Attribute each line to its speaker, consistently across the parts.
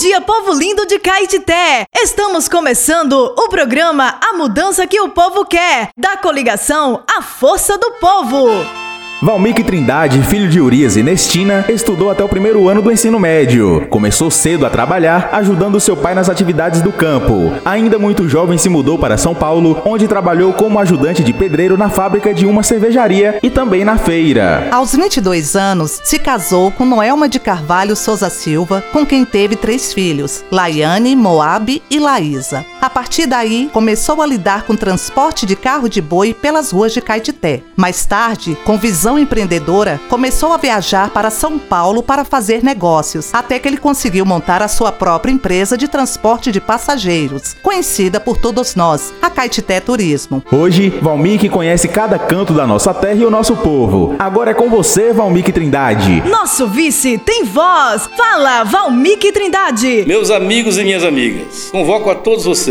Speaker 1: dia, povo lindo de Caetité! Estamos começando o programa A Mudança que o Povo Quer, da coligação A Força do Povo.
Speaker 2: Valmik Trindade, filho de Urias e Nestina, estudou até o primeiro ano do ensino médio. Começou cedo a trabalhar, ajudando seu pai nas atividades do campo. Ainda muito jovem, se mudou para São Paulo, onde trabalhou como ajudante de pedreiro na fábrica de uma cervejaria e também na feira.
Speaker 3: Aos 22 anos, se casou com Noelma de Carvalho Souza Silva, com quem teve três filhos, Laiane, Moab e Laísa. A partir daí, começou a lidar com transporte de carro de boi pelas ruas de Caetité. Mais tarde, com visão empreendedora, começou a viajar para São Paulo para fazer negócios, até que ele conseguiu montar a sua própria empresa de transporte de passageiros, conhecida por todos nós, a Caetité Turismo.
Speaker 2: Hoje, Valmik conhece cada canto da nossa terra e o nosso povo. Agora é com você, Valmik Trindade.
Speaker 1: Nosso vice tem voz. Fala, Valmik Trindade.
Speaker 4: Meus amigos e minhas amigas, convoco a todos vocês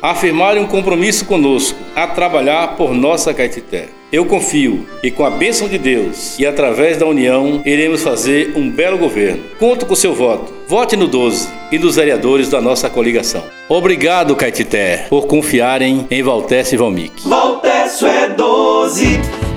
Speaker 4: a afirmarem um compromisso conosco a trabalhar por nossa Caetité. Eu confio e com a bênção de Deus e através da união iremos fazer um belo governo. Conto com seu voto. Vote no 12 e dos vereadores da nossa coligação. Obrigado, Caetité, por confiarem em Valtécio e Valmic.
Speaker 5: Valtécio 12.
Speaker 6: É 12, é 12,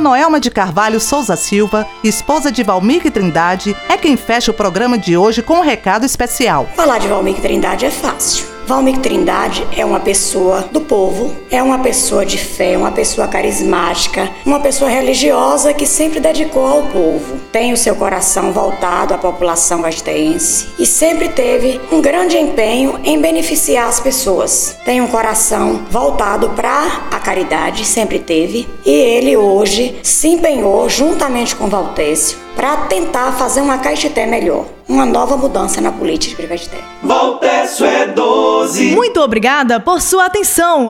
Speaker 3: Noelma de Carvalho Souza Silva, esposa de Valmir Trindade, é quem fecha o programa de hoje com um recado especial.
Speaker 7: Falar de Valmir Trindade é fácil. Valmir Trindade é uma pessoa do povo, é uma pessoa de fé, uma pessoa carismática, uma pessoa religiosa que sempre dedicou ao povo. Tem o seu coração voltado à população vasteense e sempre teve um grande empenho em beneficiar as pessoas. Tem um coração voltado para a caridade, sempre teve, e ele hoje se empenhou juntamente com Valtécio para tentar fazer uma Caetité melhor, uma nova mudança na política de Caetité.
Speaker 5: Valtécio é 12.
Speaker 1: Muito obrigada por sua atenção.